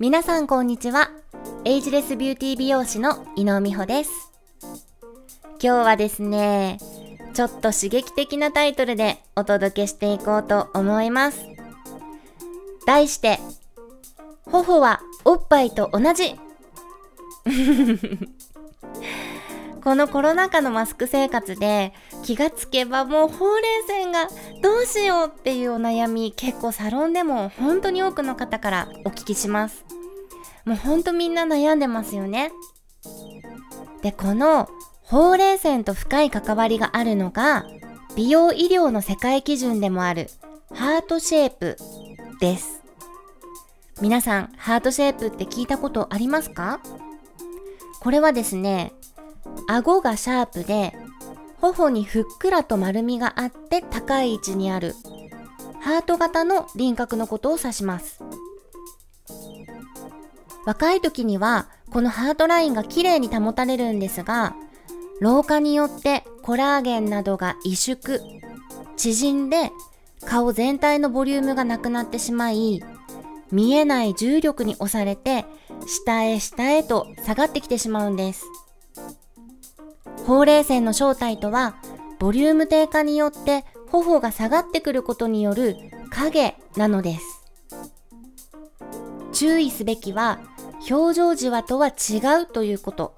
皆さんこんにちは。エイジレスビューティー美容師の井野美穂です。今日はですね、ちょっと刺激的なタイトルでお届けしていこうと思います。題して、頬はおっぱいと同じ このコロナ禍のマスク生活で気がつけばもうほうれい線がどうしようっていうお悩み結構サロンでも本当に多くの方からお聞きします。もうほんとみんな悩んでますよね。で、このほうれい線と深い関わりがあるのが美容医療の世界基準でもあるハートシェイプです。皆さん、ハートシェイプって聞いたことありますか？これはですね、顎がシャープで、頬にふっくらと丸みがあって高い位置にある、ハート型の輪郭のことを指します。若い時には、このハートラインが綺麗に保たれるんですが、老化によってコラーゲンなどが萎縮、縮んで顔全体のボリュームがなくなってしまい、見えない重力に押されて下へ下へと下がってきてしまうんです。ほうれい線の正体とは、ボリューム低下によって頬が下がってくることによる影なのです。注意すべきは、表情じわとは違うということ。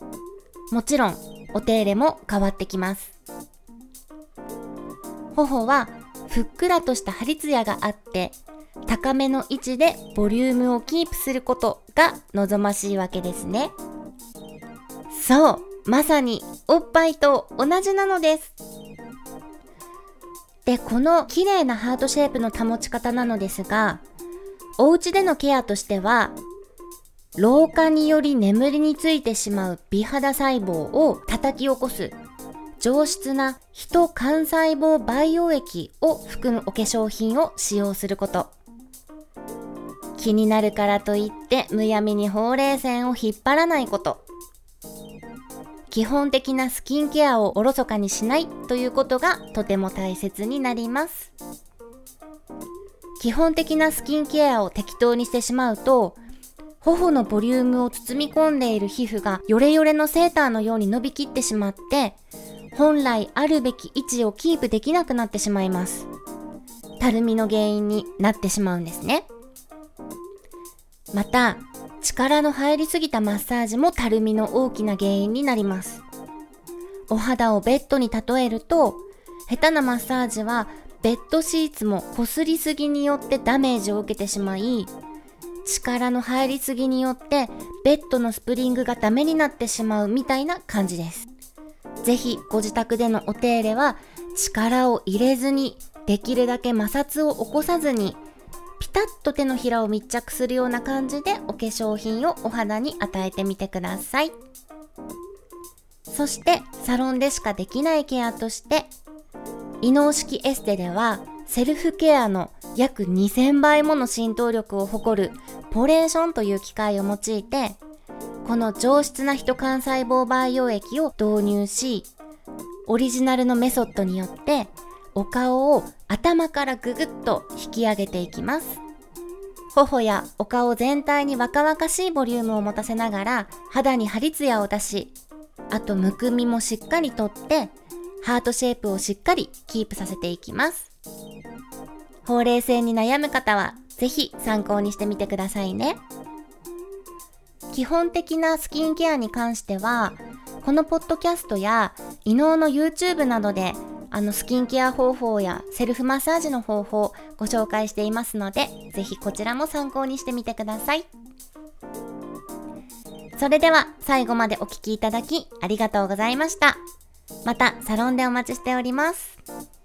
もちろん、お手入れも変わってきます。頬はふっくらとした張り艶があって、高めの位置でボリュームをキープすることが望ましいわけですね。そう、まさにおっぱいと同じなのです。で、この綺麗なハートシェイプの保ち方なのですが、お家でのケアとしては、老化により眠りについてしまう美肌細胞を叩き起こす上質な人幹細胞培養液を含むお化粧品を使用すること。気になるからといってむやみにほうれい線を引っ張らないこと。基本的なスキンケアをおろそかにしないということがとても大切になります。基本的なスキンケアを適当にしてしまうと、頬のボリュームを包み込んでいる皮膚がヨレヨレのセーターのように伸びきってしまって、本来あるべき位置をキープできなくなってしまいます。たるみの原因になってしまうんですね。また、力の入りすぎたマッサージもたるみの大きな原因になります。お肌をベッドに例えると、下手なマッサージはベッドシーツも擦りすぎによってダメージを受けてしまい、力の入りすぎによってベッドのスプリングがダメになってしまうみたいな感じです。ぜひご自宅でのお手入れは力を入れずにできるだけ摩擦を起こさずにピタッと手のひらを密着するような感じでお化粧品をお肌に与えてみてください。そしてサロンでしかできないケアとして異能式エステではセルフケアの約2000倍もの浸透力を誇るポレーションという機械を用いてこの上質な人幹細胞培養液を導入しオリジナルのメソッドによってお顔を頭からぐぐっと引き上げていきます。頬やお顔全体に若々しいボリュームを持たせながら肌に張り艶を出し、あとむくみもしっかりとってハートシェイプをしっかりキープさせていきます。ほうれい線に悩む方はぜひ参考にしてみてくださいね。基本的なスキンケアに関しては、このポッドキャストや伊能の YouTube などであのスキンケア方法やセルフマッサージの方法ご紹介していますので、ぜひこちらも参考にしてみてください。それでは最後までお聴きいただきありがとうございました。またサロンでお待ちしております。